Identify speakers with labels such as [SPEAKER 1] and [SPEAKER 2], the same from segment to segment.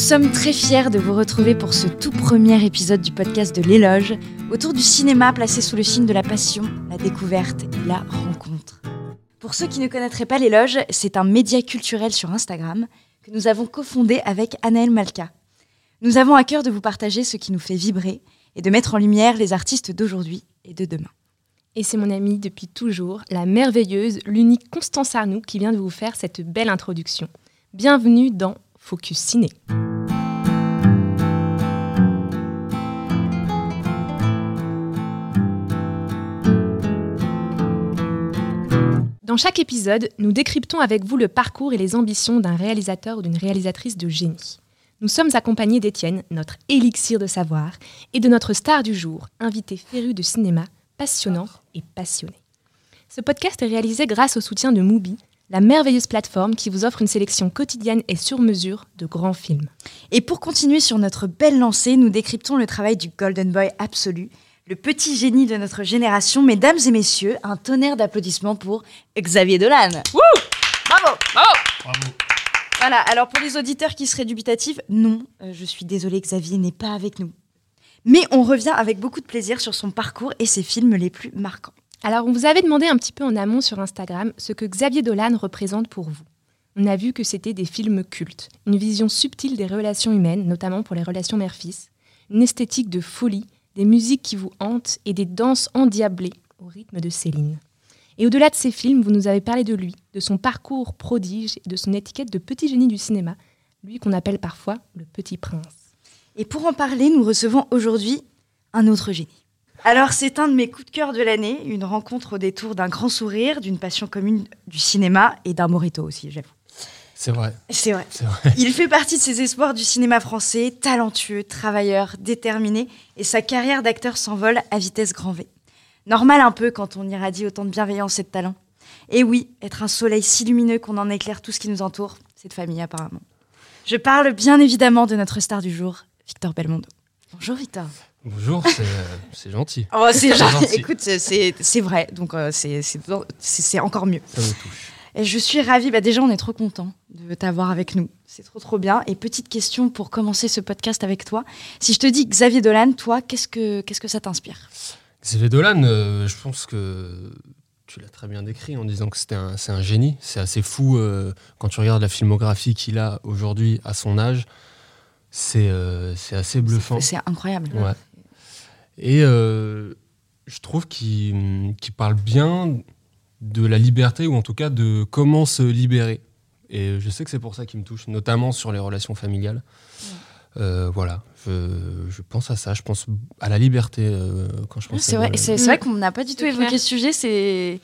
[SPEAKER 1] sommes très fiers de vous retrouver pour ce tout premier épisode du podcast de l'éloge, autour du cinéma placé sous le signe de la passion, la découverte et la rencontre. Pour ceux qui ne connaîtraient pas l'éloge, c'est un média culturel sur Instagram que nous avons cofondé avec Anaël Malka. Nous avons à cœur de vous partager ce qui nous fait vibrer et de mettre en lumière les artistes d'aujourd'hui et de demain.
[SPEAKER 2] Et c'est mon amie depuis toujours, la merveilleuse, l'unique Constance Arnoux qui vient de vous faire cette belle introduction. Bienvenue dans Focus Ciné. Dans chaque épisode, nous décryptons avec vous le parcours et les ambitions d'un réalisateur ou d'une réalisatrice de génie. Nous sommes accompagnés d'Étienne, notre élixir de savoir, et de notre star du jour, invité féru de cinéma, passionnant et passionné. Ce podcast est réalisé grâce au soutien de Mubi, la merveilleuse plateforme qui vous offre une sélection quotidienne et sur mesure de grands films.
[SPEAKER 1] Et pour continuer sur notre belle lancée, nous décryptons le travail du Golden Boy absolu, le petit génie de notre génération. Mesdames et messieurs, un tonnerre d'applaudissements pour Xavier Dolan. Wouh Bravo
[SPEAKER 3] Bravo.
[SPEAKER 1] Voilà, alors pour les auditeurs qui seraient dubitatifs, non, euh, je suis désolée, Xavier n'est pas avec nous. Mais on revient avec beaucoup de plaisir sur son parcours et ses films les plus marquants.
[SPEAKER 2] Alors, on vous avait demandé un petit peu en amont sur Instagram ce que Xavier Dolan représente pour vous. On a vu que c'était des films cultes, une vision subtile des relations humaines, notamment pour les relations mère-fils, une esthétique de folie, des musiques qui vous hantent et des danses endiablées au rythme de Céline. Et au-delà de ces films, vous nous avez parlé de lui, de son parcours prodige et de son étiquette de petit génie du cinéma, lui qu'on appelle parfois le petit prince.
[SPEAKER 1] Et pour en parler, nous recevons aujourd'hui un autre génie. Alors, c'est un de mes coups de cœur de l'année, une rencontre au détour d'un grand sourire, d'une passion commune du cinéma et d'un morito aussi, j'avoue.
[SPEAKER 3] C'est vrai.
[SPEAKER 1] C'est vrai. Il fait partie de ces espoirs du cinéma français, talentueux, travailleur, déterminé, et sa carrière d'acteur s'envole à vitesse grand V. Normal un peu quand on irradie autant de bienveillance et de talent. Et oui, être un soleil si lumineux qu'on en éclaire tout ce qui nous entoure, c'est de famille apparemment. Je parle bien évidemment de notre star du jour, Victor Belmondo. Bonjour Victor.
[SPEAKER 3] Bonjour, c'est euh, gentil.
[SPEAKER 1] Oh, c'est gentil. Écoute, c'est- vrai, donc euh, c'est- encore mieux.
[SPEAKER 3] Ça me touche.
[SPEAKER 1] Et je suis ravie, bah déjà on est trop content de t'avoir avec nous. C'est trop trop bien. Et petite question pour commencer ce podcast avec toi. Si je te dis Xavier Dolan, toi, qu'est-ce que, qu'est-ce que ça t'inspire?
[SPEAKER 3] Xavier Dolan, euh, je pense que tu l'as très bien décrit en disant que un, c'est un génie. C'est assez fou euh, quand tu regardes la filmographie qu'il a aujourd'hui à son âge. C'est euh, assez bluffant.
[SPEAKER 1] C'est incroyable.
[SPEAKER 3] Ouais. Et euh, je trouve qu'il parle bien de la liberté, ou en tout cas de comment se libérer. Et je sais que c'est pour ça qu'il me touche, notamment sur les relations familiales. Euh, voilà, je, je pense à ça, je pense à la liberté euh, quand je pense
[SPEAKER 1] C'est
[SPEAKER 3] à
[SPEAKER 1] vrai, c'est vrai qu'on n'a pas du tout évoqué
[SPEAKER 2] clair.
[SPEAKER 1] ce sujet. C'est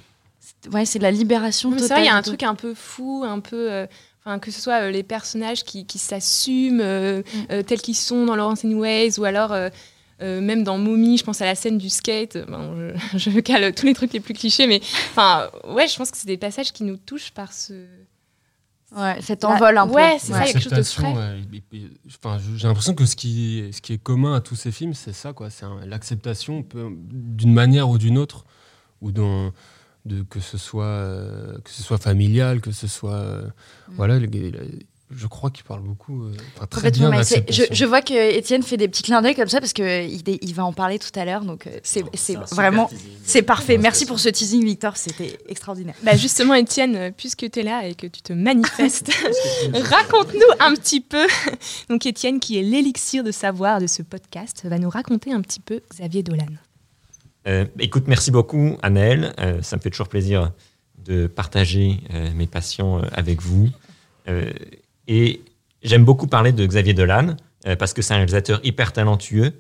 [SPEAKER 1] ouais, c'est de la libération
[SPEAKER 2] Mais
[SPEAKER 1] totale.
[SPEAKER 2] C'est vrai, il y a un truc un peu fou, un peu. euh, Enfin, que ce soit euh, les personnages qui, qui s'assument euh, euh, tels qu'ils sont dans Laurence Anyways, ou alors euh, euh, même dans Mommy, je pense à la scène du skate. Bon, je, je cale tous les trucs les plus clichés, mais enfin, ouais, je pense que c'est des passages qui nous touchent par ce.
[SPEAKER 1] Ouais, cet envol un peu.
[SPEAKER 2] Ouais, c'est ça, il y a quelque chose de frais.
[SPEAKER 3] ouais, enfin, j'ai l'impression que ce qui, ce qui est commun à tous ces films, c'est ça, quoi. C'est l'acceptation d'une manière ou d'une autre, ou dans, de, que ce soit euh, que ce soit familial, que ce soit euh, voilà. le- le- je crois qu'il parle beaucoup, euh, très bien
[SPEAKER 1] je, vois que Étienne fait des petits clins d'œil comme ça parce qu'il il va en parler tout à l'heure. Donc euh, c'est vraiment c'est parfait. Merci pour ce teasing, Victor. C'était extraordinaire.
[SPEAKER 2] Bah justement, Étienne, puisque tu es là et que tu te manifestes, raconte-nous un petit peu. Donc, Étienne, qui est l'élixir de savoir de ce podcast, va nous raconter un petit peu Xavier Dolan.
[SPEAKER 4] Euh, écoute, merci beaucoup. Euh, ça me fait toujours plaisir de partager euh, mes passions euh, avec vous. Et j'aime beaucoup parler de Xavier Dolan euh, parce que c'est un réalisateur hyper talentueux,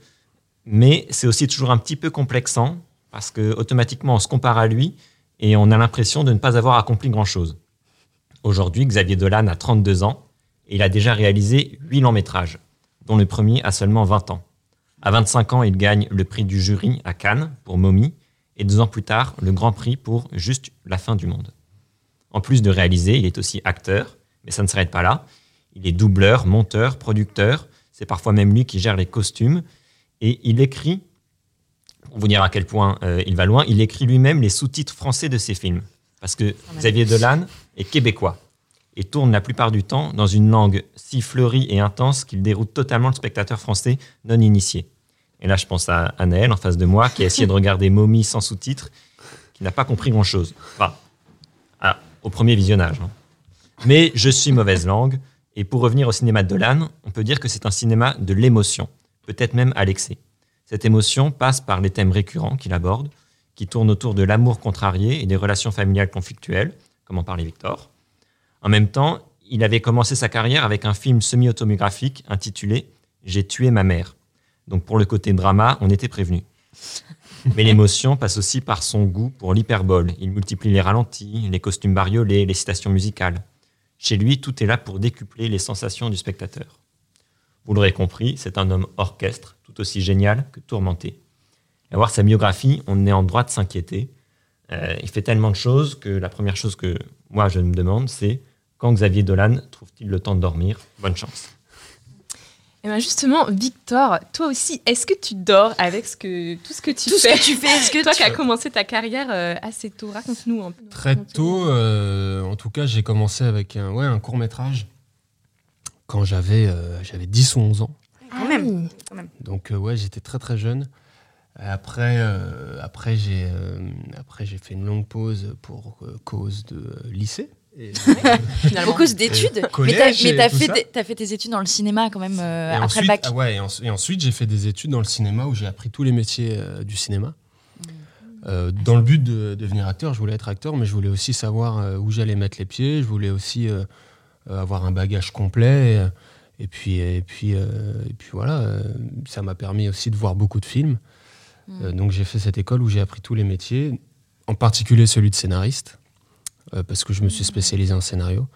[SPEAKER 4] mais c'est aussi toujours un petit peu complexant parce que automatiquement on se compare à lui et on a l'impression de ne pas avoir accompli grand-chose. Aujourd'hui, Xavier Dolan a 32 ans et il a déjà réalisé 8 longs métrages, dont le premier a seulement 20 ans. À 25 ans, il gagne le prix du jury à Cannes pour Mommy et deux ans plus tard, le grand prix pour Juste la fin du monde. En plus de réaliser, il est aussi acteur, mais ça ne s'arrête pas là. Il est doubleur, monteur, producteur. C'est parfois même lui qui gère les costumes. Et il écrit, pour vous dire à quel point euh, il va loin, il écrit lui-même les sous-titres français de ses films. Parce que Xavier Dolan est québécois. et tourne la plupart du temps dans une langue si fleurie et intense qu'il déroute totalement le spectateur français non initié. Et là, je pense à Anaël en face de moi qui a essayé de regarder Mommy sans sous-titres, qui n'a pas compris grand-chose. Enfin, ah, au premier visionnage. hein. Mais je suis mauvaise langue, et pour revenir au cinéma de Dolan, on peut dire que c'est un cinéma de l'émotion, peut-être même à l'excès. Cette émotion passe par les thèmes récurrents qu'il aborde, qui tournent autour de l'amour contrarié et des relations familiales conflictuelles, comme en parlait Victor. En même temps, il avait commencé sa carrière avec un film semi-autobiographique intitulé J'ai tué ma mère. Donc pour le côté drama, on était prévenu. Mais l'émotion passe aussi par son goût pour l'hyperbole. Il multiplie les ralentis, les costumes bariolés, les citations musicales. Chez lui, tout est là pour décupler les sensations du spectateur. Vous l'aurez compris, c'est un homme orchestre, tout aussi génial que tourmenté. À voir sa biographie, on est en droit de s'inquiéter. Euh, il fait tellement de choses que la première chose que moi je me demande, c'est quand Xavier Dolan trouve-t-il le temps de dormir? Bonne chance.
[SPEAKER 5] Et ben justement, Victor, toi aussi, est-ce que tu dors avec ce que, tout ce que tu
[SPEAKER 1] Tout ce
[SPEAKER 5] fais
[SPEAKER 1] que tu fais, est-ce que
[SPEAKER 5] Toi
[SPEAKER 1] tu-
[SPEAKER 5] qui as commencé ta carrière euh, assez tôt, raconte-nous un peu.
[SPEAKER 3] Très tôt, euh, en tout cas, j'ai commencé avec un, ouais, un court métrage quand j'avais euh, j'avais 10 ou 11 ans.
[SPEAKER 1] Quand même.
[SPEAKER 3] Donc euh, ouais, j'étais très très jeune. Après, euh, après j'ai euh, après j'ai fait une longue pause pour euh, cause de euh, lycée. Et,
[SPEAKER 1] cause d'études. Mais
[SPEAKER 3] collège
[SPEAKER 1] t'as
[SPEAKER 3] et
[SPEAKER 1] mais t'as fait, t'as fait tes études dans le cinéma quand même euh, après
[SPEAKER 3] ensuite,
[SPEAKER 1] le bac.
[SPEAKER 3] ah ouais, et, en- et ensuite j'ai fait des études dans le cinéma où j'ai appris tous les métiers euh, du cinéma. Euh, dans le but de devenir acteur, je voulais être acteur, mais je voulais aussi savoir euh, où j'allais mettre les pieds. Je voulais aussi euh, euh, avoir un bagage complet. Et, euh, et puis, et puis, euh, et puis voilà, euh, ça m'a permis aussi de voir beaucoup de films.
[SPEAKER 1] Mm.
[SPEAKER 3] Euh, donc j'ai fait cette école où j'ai appris tous les métiers, en particulier celui de scénariste, euh, parce que je me suis spécialisé en scénario.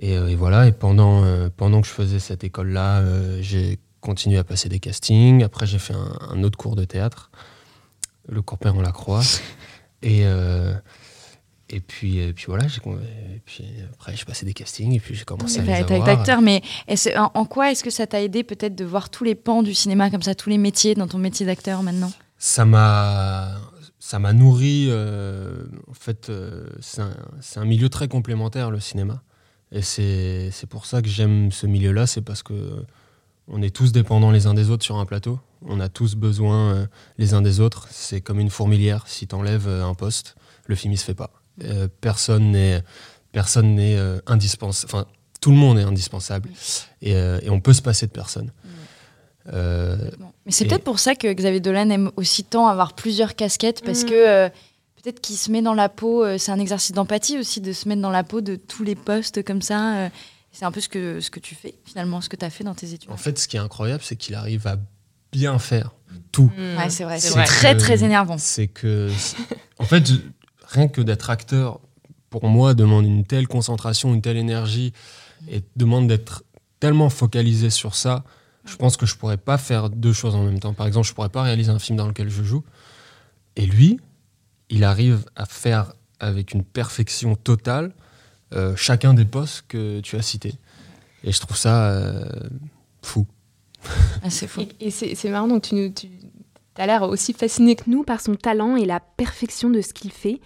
[SPEAKER 3] Et, euh, et voilà, et pendant, euh, pendant que je faisais cette école-là, euh, j'ai continué à passer des castings. Après, j'ai fait un, un autre cours de théâtre, le cours Père en la Croix. Et, euh, et, puis, et puis voilà, j'ai puis après, j'ai passé des castings et puis j'ai commencé à
[SPEAKER 1] T'as
[SPEAKER 3] les avoir.
[SPEAKER 1] acteur, mais en quoi est-ce que ça t'a aidé peut-être de voir tous les pans du cinéma comme ça, tous les métiers dans ton métier d'acteur maintenant?
[SPEAKER 3] Ça m'a ça m'a nourri euh, en fait euh, c'est un, milieu très complémentaire le cinéma. Et c'est pour ça que j'aime ce milieu là c'est parce que on est tous dépendants les uns des autres sur un plateau. On a tous besoin euh, les uns des autres. C'est comme une fourmilière. Si t'enlèves euh, un poste le film il se fait pas. Euh, personne n'est personne n'est euh, indispensable enfin tout le monde est indispensable. Et, euh, et on peut se passer de personne Euh,
[SPEAKER 1] Mais c'est
[SPEAKER 3] Et-
[SPEAKER 1] peut-être pour ça que Xavier Dolan aime aussi tant avoir plusieurs casquettes, parce
[SPEAKER 5] Mm.
[SPEAKER 1] que euh, peut-être qu'il se met dans la peau, euh, c'est un exercice d'empathie aussi, de se mettre dans la peau de tous les postes comme ça. euh, c'est un peu ce que, ce que tu fais, finalement, ce que tu as fait dans tes études.
[SPEAKER 3] En fait, ce qui est incroyable, c'est qu'il arrive à bien faire tout.
[SPEAKER 1] ouais, c'est vrai,
[SPEAKER 5] c'est
[SPEAKER 1] très très énervant.
[SPEAKER 3] C'est que, en fait, rien que d'être acteur, pour moi, demande une telle concentration, une telle énergie, et demande d'être tellement focalisé sur ça. Je pense que je pourrais pas faire deux choses en même temps. Par exemple, je pourrais pas réaliser un film dans lequel je joue. Et lui, il arrive à faire avec une perfection totale euh, chacun des postes que tu as cités. Et je trouve ça euh, fou.
[SPEAKER 1] Ah, c'est fou.
[SPEAKER 5] Et, et c'est marrant, donc tu, nous- tu as l'air aussi fasciné que
[SPEAKER 2] nous par son talent et la perfection de ce qu'il fait.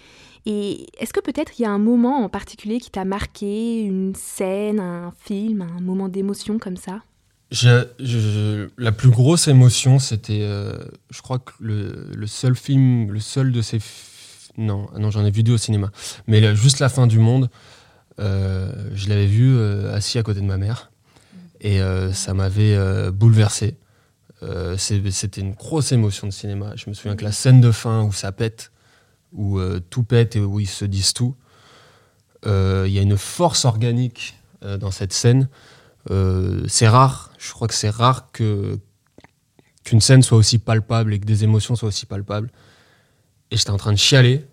[SPEAKER 2] Et est-ce que peut-être il y a un moment en particulier qui t'a marqué, une scène, un film, un moment d'émotion comme ça?
[SPEAKER 3] La plus grosse émotion, c'était, euh, je crois que le, seul film, le seul de ces, non, ah non, j'en ai vu deux au cinéma, mais juste la fin du monde, euh, je l'avais vu euh, assis à côté de ma mère, et euh, ça m'avait bouleversé. C'était une grosse émotion de cinéma. Je me souviens que la scène de fin où ça pète, où tout pète et où ils se disent tout, il y a une force organique dans cette scène. Euh, c'est rare, je crois que c'est rare que qu'une scène soit aussi palpable et que des émotions soient aussi palpables. Et j'étais en train de chialer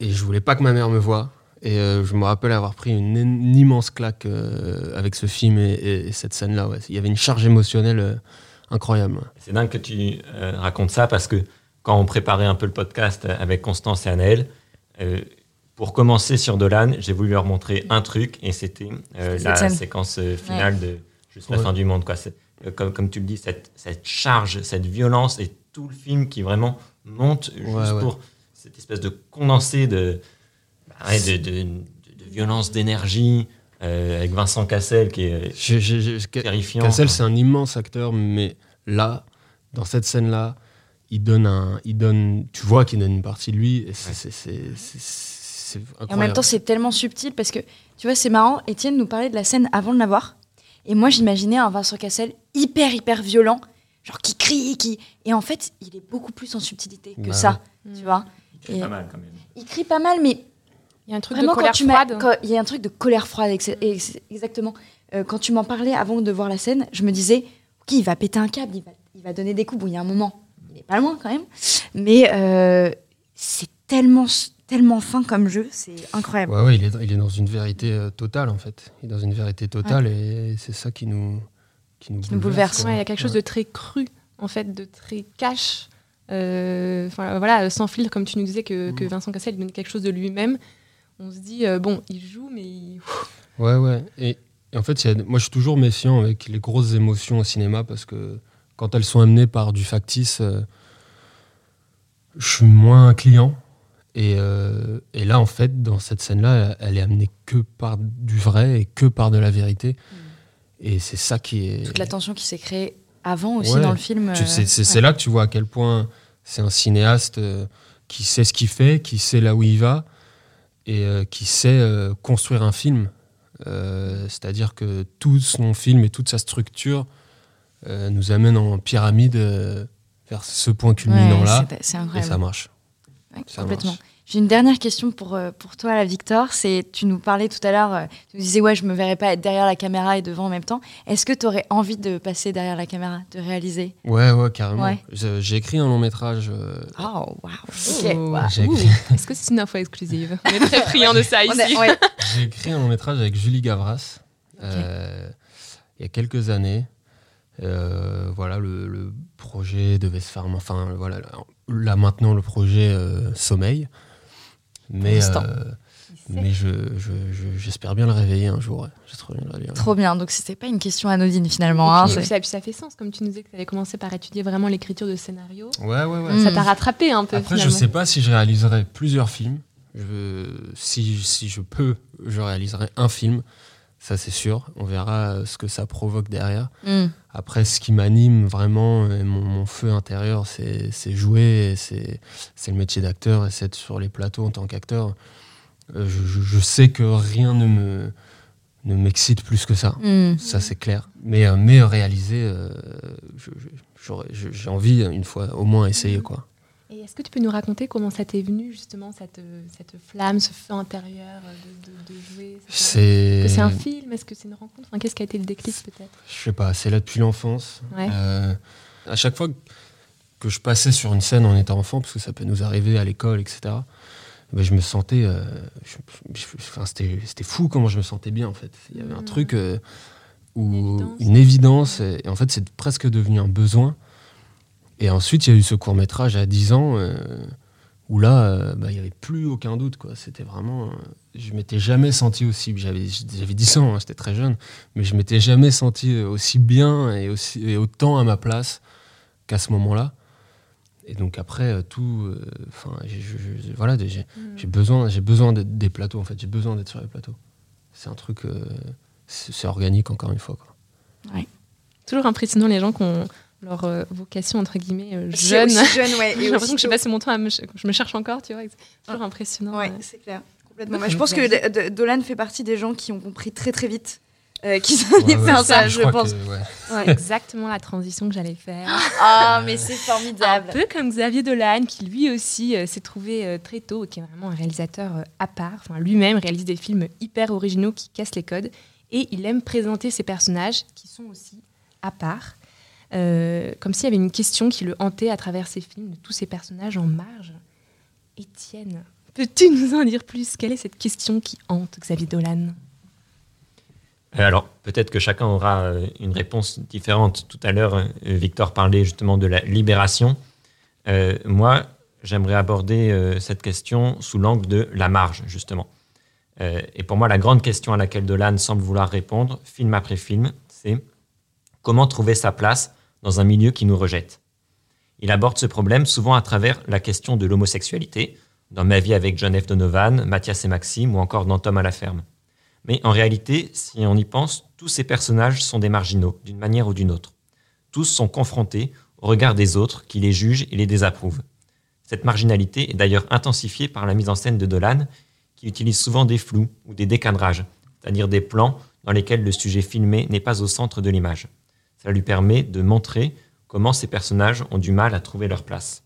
[SPEAKER 3] et je voulais pas que ma mère me voie. Et euh, je me rappelle avoir pris une, immense claque euh, avec ce film et, et- et cette scène-là. Il y avait une charge émotionnelle incroyable.
[SPEAKER 4] C'est dingue que tu racontes ça parce que quand on préparait un peu le podcast avec Constance et Anaël, pour commencer sur Dolan, j'ai voulu leur montrer un truc et c'était euh, la
[SPEAKER 1] scène.
[SPEAKER 4] séquence euh, finale de Juste la fin du monde. Quoi. Euh, comme, comme tu le dis, cette, cette charge, cette violence et tout le film qui vraiment monte juste
[SPEAKER 3] Ouais,
[SPEAKER 4] pour cette espèce de condensé de, bah ouais, de, de- de- de violence, d'énergie, euh, avec Vincent Cassel qui est
[SPEAKER 3] Je- je-
[SPEAKER 4] terrifiant.
[SPEAKER 3] Cassel, c'est un immense acteur, mais là, dans cette scène-là, il donne un, il donne, tu vois qu'il donne une partie de lui, et c'est,
[SPEAKER 4] Ouais.
[SPEAKER 3] C'est,
[SPEAKER 1] Et en même temps, c'est tellement subtil parce que, tu vois, c'est marrant. Étienne nous parlait de la scène avant de la voir. Et moi, j'imaginais un Vincent Cassel hyper, hyper violent, genre qui crie, qui. Et en fait, il est beaucoup plus en subtilité que
[SPEAKER 3] Bah
[SPEAKER 1] ça,
[SPEAKER 2] ouais.
[SPEAKER 1] tu vois.
[SPEAKER 4] Il
[SPEAKER 1] Et-
[SPEAKER 4] pas mal quand même.
[SPEAKER 1] Il crie pas mal, mais
[SPEAKER 2] Il y a un truc
[SPEAKER 1] vraiment,
[SPEAKER 2] de colère
[SPEAKER 1] quand tu m'as-
[SPEAKER 2] froide.
[SPEAKER 1] quand- Il y a un truc de colère froide, ex- ex- exactement. Euh, quand tu m'en parlais avant de voir la scène, je me disais, ok, il va péter un câble, il va, il va donner des coups. Bon, il y a un moment, il est pas loin quand même. Mais euh, c'est tellement, tellement fin comme jeu, c'est incroyable.
[SPEAKER 3] Ouais, ouais, il est, il est dans une vérité euh, totale en fait. Il est dans une vérité totale et c'est ça qui nous, qui nous,
[SPEAKER 1] Qui bouleverse.
[SPEAKER 2] Ouais, il y a quelque chose de très cru, en fait, de très cash. Euh, voilà, sans filtre, comme tu nous disais que, que
[SPEAKER 3] Mm.
[SPEAKER 2] Vincent Cassel donne quelque chose de lui-même. On se dit, euh, bon, il joue, mais il-
[SPEAKER 3] Ouais, ouais. Et, et en fait, il y a- moi, je suis toujours méfiant avec les grosses émotions au cinéma parce que quand elles sont amenées par du factice, je suis moins client. Et, euh, et là, en fait, dans cette scène-là, elle est amenée que par du vrai et que par de la vérité. Et c'est ça qui est.
[SPEAKER 1] Toute la tension qui s'est créée avant aussi
[SPEAKER 3] Ouais.
[SPEAKER 1] dans le film. Euh,
[SPEAKER 3] C'est
[SPEAKER 1] ouais.
[SPEAKER 3] là que tu vois à quel point c'est un cinéaste euh, qui sait ce qu'il fait, qui sait là où il va et euh, qui sait euh, construire un film. Euh, C'est-à-dire que tout son film et toute sa structure nous amène en pyramide vers ce point culminant-là
[SPEAKER 1] Ouais,
[SPEAKER 3] et ça marche.
[SPEAKER 1] Ouais, complètement.
[SPEAKER 3] marche.
[SPEAKER 1] J'ai une dernière question pour, euh, pour toi, la Victor. C'est, tu nous parlais tout à l'heure, euh, tu nous disais, ouais, je me verrais pas être derrière la caméra et devant en même temps. Est-ce que tu aurais envie de passer derrière la caméra, de réaliser?
[SPEAKER 3] Ouais, ouais, carrément.
[SPEAKER 1] Ouais.
[SPEAKER 3] Je- J'ai écrit un long métrage. euh,
[SPEAKER 1] Oh, waouh.
[SPEAKER 2] Oh.
[SPEAKER 1] Ok. waouh.
[SPEAKER 3] J'ai
[SPEAKER 2] Ouh.
[SPEAKER 3] écrit,
[SPEAKER 2] Est-ce que c'est une info exclusive? On est très friands de ça ici.
[SPEAKER 1] ouais.
[SPEAKER 3] j'ai écrit un long métrage avec Julie Gavras euh, il y a quelques années. Euh, voilà, le, le projet devait se faire. Enfin, voilà, là, maintenant, le projet euh, sommeil. Mais, euh, mais je, je- je- j'espère bien le réveiller un jour. ouais. J'espère bien le réveiller.
[SPEAKER 1] Trop bien. Donc, c'était pas une question anodine finalement. hein,
[SPEAKER 2] Et puis,
[SPEAKER 1] c'est-
[SPEAKER 2] ça, puis ça fait sens, comme tu nous disais que tu avais commencé par étudier vraiment l'écriture de scénario.
[SPEAKER 3] Ouais, ouais, ouais.
[SPEAKER 2] Ça t'a rattrapé un peu
[SPEAKER 3] Après, je
[SPEAKER 2] finalement.
[SPEAKER 3] sais pas si je réaliserai plusieurs films. Je, si, si je peux, je réaliserai un film. Ça, c'est sûr. On verra euh, ce que ça provoque derrière.
[SPEAKER 1] Mm.
[SPEAKER 3] Après, ce qui m'anime vraiment, et mon, mon feu intérieur, c'est jouer, c'est le métier d'acteur, et c'est être sur les plateaux en tant qu'acteur. Euh, je, sais que rien ne me ne m'excite plus que ça.
[SPEAKER 1] Mm.
[SPEAKER 3] Ça, c'est clair. Mais, euh, mais réaliser, euh, j'ai envie, une fois, au moins, essayer. quoi.
[SPEAKER 2] Et est-ce que tu peux nous raconter comment ça t'est venu justement cette, cette flamme, ce feu intérieur de, de- de jouer
[SPEAKER 3] C'est.
[SPEAKER 2] que c'est un film? Est-ce que c'est une rencontre? Enfin, Qu'est-ce qui a été le déclic peut-être?
[SPEAKER 3] Je sais pas, c'est là depuis l'enfance.
[SPEAKER 2] Ouais.
[SPEAKER 3] Euh, à chaque fois que je passais sur une scène en étant enfant, parce que ça peut nous arriver à l'école, etc., ben, je me sentais. euh, c'était fou comment je me sentais bien, en fait. Il y avait un
[SPEAKER 2] Mhm.
[SPEAKER 3] truc euh, où.
[SPEAKER 2] Une évidence.
[SPEAKER 3] Une évidence, et, et en fait, c'est presque devenu un besoin. Et ensuite, il y a eu ce court-métrage à 10 ans. euh, où là, euh, bah, il n'y avait plus aucun doute. quoi. C'était vraiment. euh, je m'étais jamais senti aussi. J'avais j'avais 10 ans, hein, j'étais très jeune, mais je m'étais jamais senti euh, aussi bien et, aussi, et autant à ma place qu'à ce moment-là. Et donc après, euh, tout. euh, Enfin, voilà, j'ai j'ai besoin, j'ai besoin d'être des plateaux, en fait. J'ai besoin d'être sur les plateaux. C'est un truc. euh, c'est c'est organique, encore une fois. Quoi.
[SPEAKER 2] Toujours impressionnant les gens qui ont leur euh, vocation entre guillemets euh, jeune.
[SPEAKER 1] aussi jeune, ouais.
[SPEAKER 2] J'ai l'impression que je passe mon temps à me, ch- je me cherche encore, tu vois. C'est toujours impressionnant.
[SPEAKER 1] Ouais, c'est clair. Complètement.
[SPEAKER 2] Ouais,
[SPEAKER 1] Mais je pense que Dolan fait partie des gens qui ont compris très très vite euh, qu'ils allaient
[SPEAKER 3] Ouais, ouais,
[SPEAKER 1] faire ça, je pense.
[SPEAKER 3] que, ouais.
[SPEAKER 2] C'est exactement la transition que j'allais faire.
[SPEAKER 1] Ah, mais c'est
[SPEAKER 2] Un
[SPEAKER 1] formidable.
[SPEAKER 2] peu comme Xavier Dolan, qui lui aussi euh, s'est trouvé euh, très tôt, qui est vraiment un réalisateur euh, à part. Enfin, lui-même réalise des films hyper originaux qui cassent les codes. Et il aime présenter ses personnages qui sont aussi à part. Euh, comme s'il y avait une question qui le hantait à travers ses films, de tous ces personnages en marge. Étienne, peux-tu nous en dire plus? Quelle est cette question qui hante Xavier Dolan?
[SPEAKER 4] Euh, Alors, peut-être que chacun aura euh, une réponse différente. Tout à l'heure, Victor parlait justement de la libération. Moi, j'aimerais aborder cette question sous l'angle de la marge, justement. Et pour moi, la grande question à laquelle Dolan semble vouloir répondre, film après film, c'est comment trouver sa place dans un milieu qui nous rejette. Il aborde ce problème souvent à travers la question de l'homosexualité, dans Ma vie avec John F. Donovan, Mathias et Maxime ou encore dans Tom à la ferme. Mais en réalité, si on y pense, tous ces personnages sont des marginaux, d'une manière ou d'une autre. Tous sont confrontés au regard des autres qui les jugent et les désapprouvent. Cette marginalité est d'ailleurs intensifiée par la mise en scène de Dolan, qui utilise souvent des flous ou des décadrages, c'est-à-dire des plans dans lesquels le sujet filmé n'est pas au centre de l'image. Cela lui permet de montrer comment ces personnages ont du mal à trouver leur place.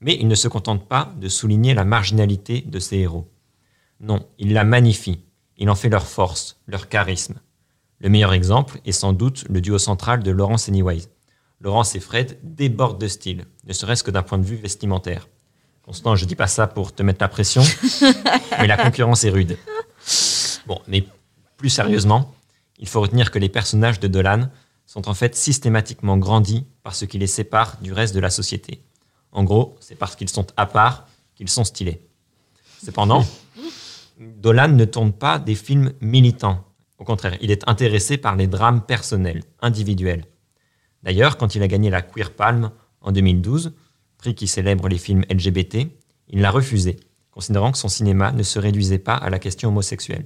[SPEAKER 4] Mais il ne se contente pas de souligner la marginalité de ces héros. Non, il la magnifie. Il en fait leur force, leur charisme. Le meilleur exemple est sans doute le duo central de Laurence Anyways. Laurence et Fred débordent de style, ne serait-ce que d'un point de vue vestimentaire. Constant, je dis pas ça pour te mettre la pression, mais la concurrence est rude. Bon, mais plus sérieusement, il faut retenir que les personnages de Dolan sont en fait systématiquement grandis par ce qui les sépare du reste de la société. En gros, c'est parce qu'ils sont à part qu'ils sont stylés. Cependant, Dolan ne tourne pas des films militants. Au contraire, il est intéressé par les drames personnels, individuels. D'ailleurs, quand il a gagné la Queer Palm en 2012, prix qui célèbre les films LGBT, il l'a refusé, considérant que son cinéma ne se réduisait pas à la question homosexuelle.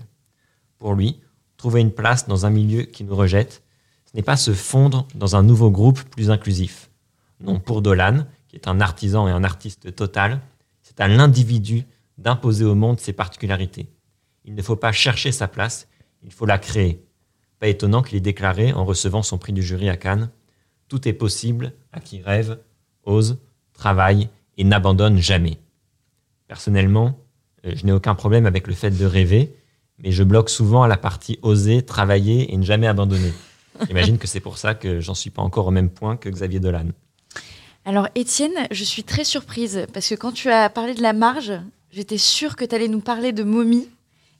[SPEAKER 4] Pour lui, trouver une place dans un milieu qui nous rejette, ce n'est pas se fondre dans un nouveau groupe plus inclusif. Non, pour Dolan, qui est un artisan et un artiste total, c'est à l'individu d'imposer au monde ses particularités. Il ne faut pas chercher sa place, il faut la créer. Pas étonnant qu'il ait déclaré en recevant son prix du jury à Cannes Tout est possible à qui rêve, ose, travaille et n'abandonne jamais. Personnellement, euh, je n'ai aucun problème avec le fait de rêver, mais je bloque souvent à la partie oser, travailler et ne jamais abandonner. J'imagine que c'est pour ça que j'en suis pas encore au même point que Xavier Dolan.
[SPEAKER 1] Alors Étienne, je suis très surprise parce que quand tu as parlé de la marge, j'étais sûre que tu allais nous parler de Mommy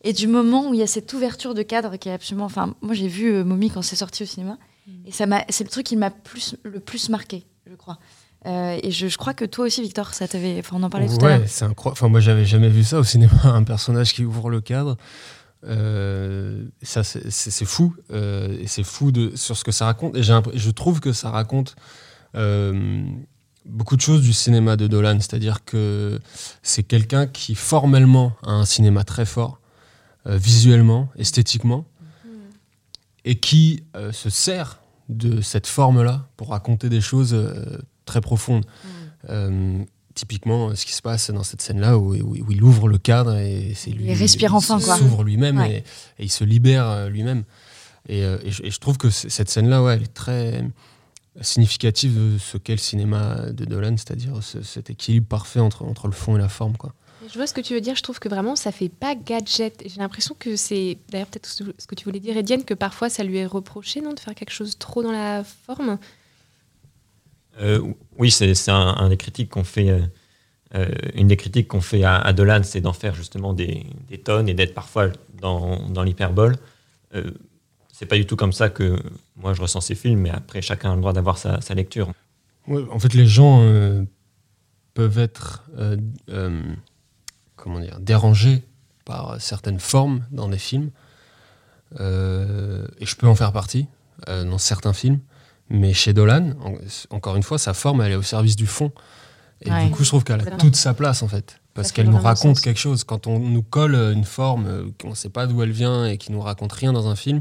[SPEAKER 1] et du moment où il y a cette ouverture de cadre qui est absolument... Enfin, moi j'ai vu euh, Mommy quand c'est sorti au cinéma mm. et ça m'a, c'est le truc qui m'a plus, le plus marqué, je crois. Euh, et je, crois que toi aussi, Victor, ça t'avait. Enfin, on en parlait tout à l'heure.
[SPEAKER 3] c'est incroyable. Enfin, moi, j'avais jamais vu ça au cinéma, un personnage qui ouvre le cadre. Euh, ça, c'est fou. et c'est fou de, sur ce que ça raconte. Et je trouve que ça raconte beaucoup de choses du cinéma de Dolan. C'est-à-dire que c'est quelqu'un qui, formellement, a un cinéma très fort, visuellement, esthétiquement, et qui se sert de cette forme-là pour raconter des choses très profonde. Mm. Euh, typiquement, ce qui se passe dans cette scène-là où, il ouvre le cadre et c'est lui.
[SPEAKER 1] Il respire enfin, quoi.
[SPEAKER 3] Il s'ouvre lui-même et, il se libère euh, lui-même. Euh, et, je, trouve que cette scène-là, ouais, elle est très significative de ce qu'est le cinéma de Dolan, c'est-à-dire cet équilibre parfait entre, entre le fond et la forme, quoi.
[SPEAKER 2] Je vois ce que tu veux dire. Je trouve que vraiment, ça fait pas gadget. J'ai l'impression que c'est, d'ailleurs, peut-être ce que tu voulais dire, Edienne, que parfois ça lui est reproché, non, de faire quelque chose trop dans la forme.
[SPEAKER 4] Euh, oui, c'est. Euh, euh, une des critiques qu'on fait à, Dolan, c'est d'en faire justement des, tonnes et d'être parfois dans, dans l'hyperbole. c'est pas du tout comme ça que moi je ressens ces films, mais après chacun a le droit d'avoir sa, lecture.
[SPEAKER 3] en fait, les gens peuvent être comment dire, dérangés par certaines formes dans des films. et je peux en faire partie dans certains films. Mais chez Dolan, encore une fois, sa forme, elle est au service du fond. Et du coup, je trouve qu'elle a toute sa place, en fait. Parce qu'elle nous raconte quelque chose. Quand on nous colle une forme euh, qu'on ne sait pas d'où elle vient et qui nous raconte rien dans un film,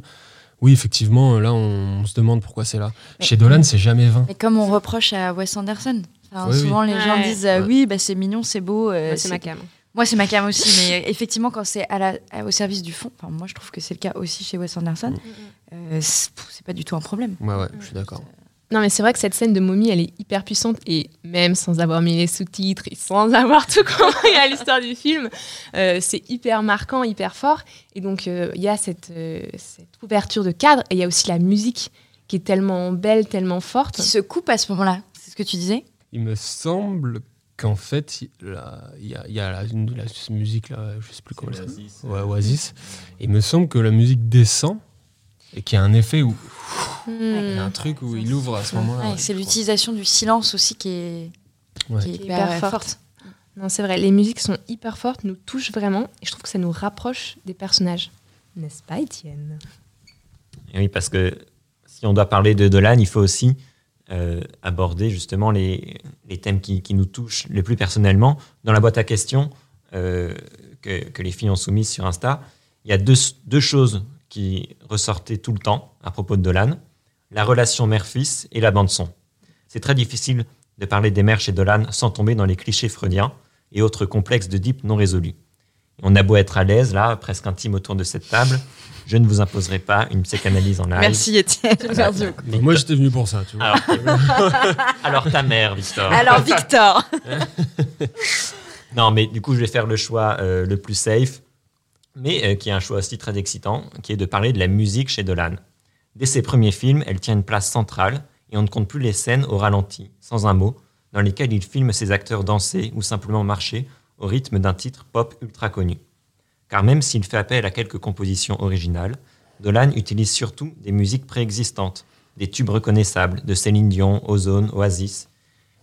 [SPEAKER 3] oui, effectivement, là, on, se demande pourquoi c'est là. Chez Dolan, c'est jamais vain.
[SPEAKER 1] Mais comme on reproche à Wes Anderson. souvent, les gens disent euh, oui, bah, c'est mignon, c'est beau.
[SPEAKER 2] Euh, c'est ma cam.
[SPEAKER 1] Moi, c'est ma cam aussi, mais effectivement, quand c'est au service du fond, moi, je trouve que c'est le cas aussi chez Wes Anderson. Mm. Euh, c'est pas du tout un problème.
[SPEAKER 3] Ouais, ouais, je suis d'accord.
[SPEAKER 2] Non, mais c'est vrai que cette scène de momie, elle est hyper puissante et même sans avoir mis les sous-titres et sans avoir tout compris à l'histoire du film, euh, c'est hyper marquant, hyper fort. Et donc, euh, il y a cette, cette, ouverture de cadre et il y a aussi la musique qui est tellement belle, tellement forte.
[SPEAKER 1] Qui se coupe à ce moment-là, c'est ce que tu disais?
[SPEAKER 3] Il me semble qu'en fait, il y a, y a la, la, musique, là, je sais plus comment. Oasis. Ouais, Oasis. Il me semble que la musique descend et qu'il y a un effet où il y a un truc où il ouvre à ce moment-là.
[SPEAKER 1] c'est l'utilisation du silence aussi qui est, hyper, forte.
[SPEAKER 2] Non, c'est vrai, les musiques sont hyper fortes, nous touchent vraiment, et je trouve que ça nous rapproche des personnages. N'est-ce pas, Étienne?
[SPEAKER 4] Oui, parce que si on doit parler de Dolan, il faut aussi euh, aborder justement les, les thèmes qui, nous touchent le plus personnellement. Dans la boîte à questions, que, que, les filles ont soumises sur Insta, il y a deux, deux choses qui ressortaient tout le temps à propos de Dolan la relation mère-fils et la bande-son. C'est très difficile de parler des mères chez Dolan sans tomber dans les clichés freudiens et autres complexes de Deep non résolus. On a beau être à l'aise, là, presque intime autour de cette table, je ne vous imposerai pas une psychanalyse en live.
[SPEAKER 1] Merci Étienne. Merci
[SPEAKER 3] beaucoup. Moi, j'étais venu pour ça. Tu vois.
[SPEAKER 4] Alors, ta mère, Victor.
[SPEAKER 1] Alors, Victor.
[SPEAKER 4] non, mais du coup, je vais faire le choix euh, le plus safe, mais euh, qui est un choix aussi très excitant, qui est de parler de la musique chez Dolan. Dès ses premiers films, elle tient une place centrale et on ne compte plus les scènes au ralenti, sans un mot, dans lesquelles il filme ses acteurs danser ou simplement marcher au rythme d'un titre pop ultra connu. Car même s'il fait appel à quelques compositions originales, Dolan utilise surtout des musiques préexistantes, des tubes reconnaissables de Céline Dion, Ozone, Oasis,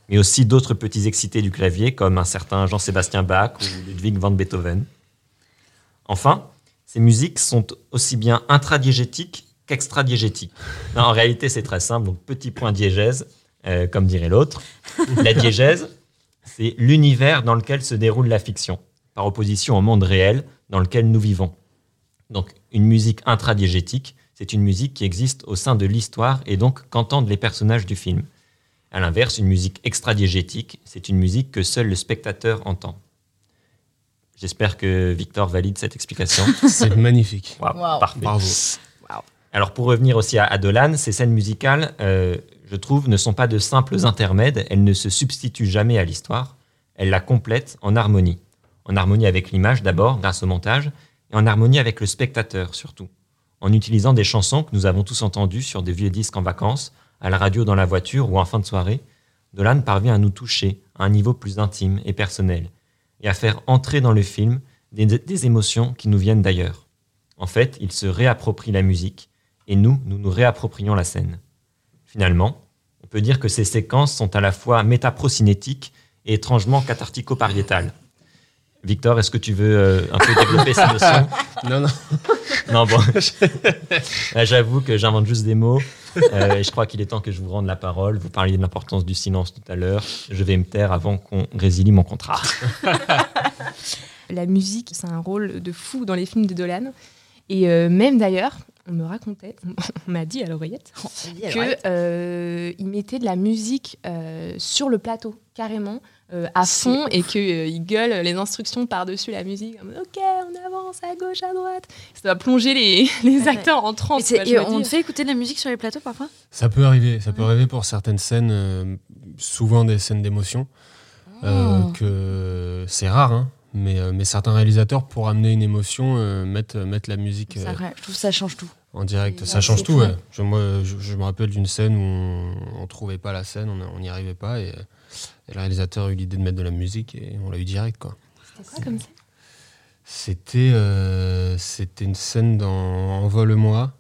[SPEAKER 4] mais aussi d'autres petits excités du clavier comme un certain Jean-Sébastien Bach ou Ludwig van Beethoven. Enfin, ces musiques sont aussi bien intradiégétiques qu'extra-diégétique. en réalité, c'est très simple. Donc, petit point diégèse, euh, comme dirait l'autre. La diégèse, c'est l'univers dans lequel se déroule la fiction, par opposition au monde réel dans lequel nous vivons. Donc, une musique intradiégétique, c'est une musique qui existe au sein de l'histoire et donc qu'entendent les personnages du film. À l'inverse, une musique extradiégétique, c'est une musique que seul le spectateur entend. J'espère que Victor valide cette explication.
[SPEAKER 3] C'est magnifique.
[SPEAKER 4] Parfait. Bravo. Alors pour revenir aussi à, Dolan, ces scènes musicales, euh, je trouve, ne sont pas de simples intermèdes, elles ne se substituent jamais à l'histoire, elles la complètent en harmonie. En harmonie avec l'image d'abord, grâce au montage, et en harmonie avec le spectateur surtout, en utilisant des chansons que nous avons tous entendues sur des vieux disques en vacances, à la radio dans la voiture ou en fin de soirée. Dolan parvient à nous toucher à un niveau plus intime et personnel, et à faire entrer dans le film des émotions qui nous viennent d'ailleurs. En fait, il se réapproprie la musique, et nous, nous nous réapproprions la scène. Finalement, on peut dire que ces séquences sont à la fois métaprocinétiques et étrangement cathartico-pariétales. Victor, est-ce que tu veux euh, un peu développer ces notions
[SPEAKER 3] Non, non.
[SPEAKER 4] Non, bon. J'avoue que j'invente juste des mots. Euh, et je crois qu'il est temps que je vous rende la parole. Vous parliez de l'importance du silence tout à l'heure. Je vais me taire avant qu'on résilie mon contrat.
[SPEAKER 2] La musique, c'est un rôle de fou dans les films de Dolan. Et euh, même d'ailleurs, on me racontait, on m'a dit à l'oreillette, qu'il euh, mettait de la musique euh, sur le plateau, carrément, euh, à fond, et qu'il gueule les instructions par-dessus la musique. ok, on avance à gauche, à droite. Ça va plonger les, les acteurs en transe.
[SPEAKER 1] Et, on te fait écouter de la musique sur les plateaux parfois?
[SPEAKER 3] Ça peut arriver, ça peut arriver pour certaines scènes, souvent des scènes d'émotion. Oh. que c'est rare, hein, mais, euh, mais certains réalisateurs, pour amener une émotion, euh, mettent, mettent la musique.
[SPEAKER 1] Vrai, je trouve que ça change tout.
[SPEAKER 3] En direct, ça change tout. Je, moi, je, me rappelle d'une scène où on ne trouvait pas la scène, on n'y arrivait pas, et, le réalisateur a eu l'idée de mettre de la musique, et on l'a eu direct.
[SPEAKER 2] C'était quoi comme ça
[SPEAKER 3] C'était euh, c'était une scène dans Envole-moi.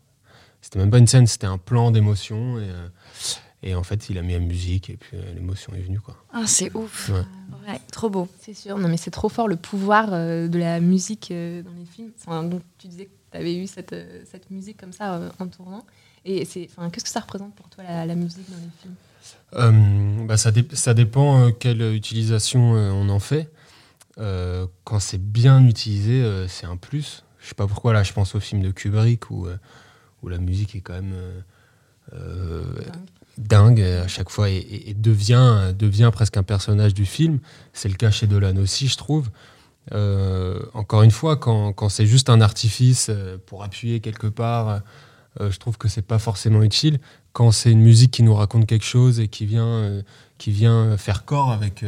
[SPEAKER 3] C'était même pas une scène, c'était un plan d'émotion. Et, et en fait, il a mis la musique et puis l'émotion est venue. Quoi.
[SPEAKER 1] Ah, c'est ouf. Ouais, trop beau.
[SPEAKER 2] C'est sûr, non mais c'est trop fort le pouvoir euh, de la musique euh, dans les films. donc, tu disais que tu avais eu cette, euh, cette, musique comme ça en tournant. Et c'est, qu'est-ce que ça représente pour toi la, musique dans les
[SPEAKER 3] films? Bah, ça, ça, dépend quelle utilisation on en fait. quand c'est bien utilisé, c'est un plus. Je sais pas pourquoi là, je pense au film de Kubrick où, où la musique est quand même dingue à chaque fois et, devient, devient presque un personnage du film. C'est le cas chez Dolan aussi, je trouve. Euh, encore une fois, quand, quand c'est juste un artifice euh, pour appuyer quelque part, euh, je trouve que c'est pas forcément utile. Quand c'est une musique qui nous raconte quelque chose et qui vient, qui vient faire corps avec,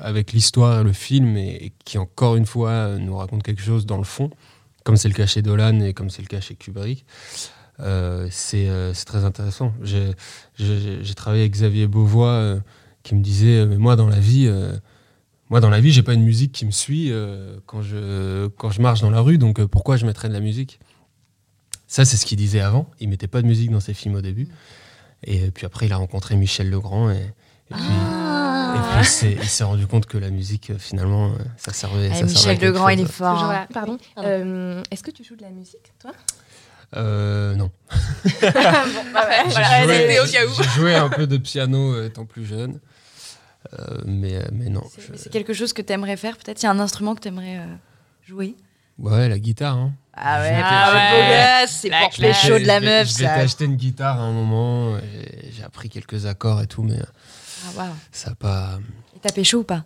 [SPEAKER 3] avec l'histoire le film et, qui, encore une fois, nous raconte quelque chose dans le fond, comme c'est le cas chez Dolan et comme c'est le cas chez Kubrick, euh, euh, c'est très intéressant. J'ai travaillé avec Xavier Beauvois euh, qui me disait mais moi dans la vie moi dans la vie j'ai pas une musique qui me suit quand je quand je marche dans la rue donc pourquoi je mettrais de la musique? Ça c'est ce qu'il disait avant il mettait pas de musique dans ses films au début et puis après il a rencontré Michel Legrand et, et puis, ah. il s'est rendu compte que la musique, finalement, ça servait.
[SPEAKER 1] Ah, Michel Legrand, il est fort.
[SPEAKER 2] Hein. Pardon. Est-ce que tu joues de la musique, toi?
[SPEAKER 3] Euh, non. Bah j'ai joué, un peu de piano euh, étant plus jeune, euh, mais, mais non.
[SPEAKER 1] C'est quelque chose que tu aimerais faire Peut-être? Il y a un instrument que tu aimerais euh, jouer?
[SPEAKER 3] Ouais, la guitare. Hein.
[SPEAKER 1] Ah ouais, ah ouais, beau gosse, c'est
[SPEAKER 2] La
[SPEAKER 1] pour
[SPEAKER 2] classe.
[SPEAKER 1] pécho de la meuf,
[SPEAKER 3] Je vais
[SPEAKER 1] ça.
[SPEAKER 3] t'acheter une guitare à un moment. et J'ai appris quelques accords et tout, mais
[SPEAKER 1] Ah, waouh.
[SPEAKER 3] ça n'a pas.
[SPEAKER 1] Et t'as pécho ou pas?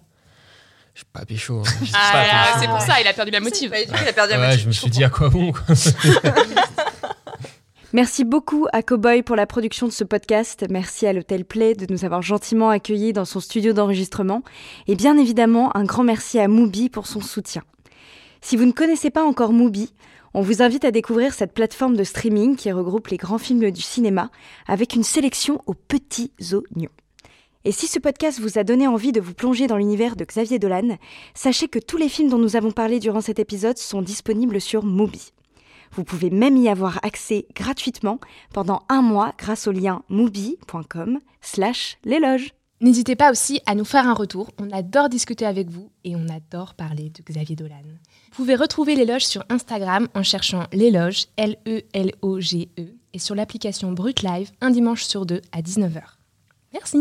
[SPEAKER 3] Je suis pas pécho. hein.
[SPEAKER 2] Ah,
[SPEAKER 3] pas
[SPEAKER 2] là,
[SPEAKER 3] pécho.
[SPEAKER 2] c'est pour ça, il a perdu la motive.
[SPEAKER 1] Il a perdu la
[SPEAKER 3] Ouais,
[SPEAKER 1] motive,
[SPEAKER 3] je me suis dit à quoi bon quoi.
[SPEAKER 1] Merci beaucoup à Cowboy pour la production de ce podcast. Merci à l'Hôtel Play de nous avoir gentiment accueillis dans son studio d'enregistrement. Et bien évidemment, un grand merci à Mubi pour son soutien. Si vous ne connaissez pas encore Mubi, on vous invite à découvrir cette plateforme de streaming qui regroupe les grands films du cinéma avec une sélection aux petits oignons. Et si ce podcast vous a donné envie de vous plonger dans l'univers de Xavier Dolan, sachez que tous les films dont nous avons parlé durant cet épisode sont disponibles sur Mubi. Vous pouvez même y avoir accès gratuitement pendant un mois grâce au lien mubi.com slash l'éloge.
[SPEAKER 2] N'hésitez pas aussi à nous faire un retour. On adore discuter avec vous et on adore parler de Xavier Dolan. Vous pouvez retrouver l'éloge sur Instagram en cherchant l'éloge, L-E-L-O-G-E, et sur l'application Brut Live un dimanche sur deux à 19h. Merci.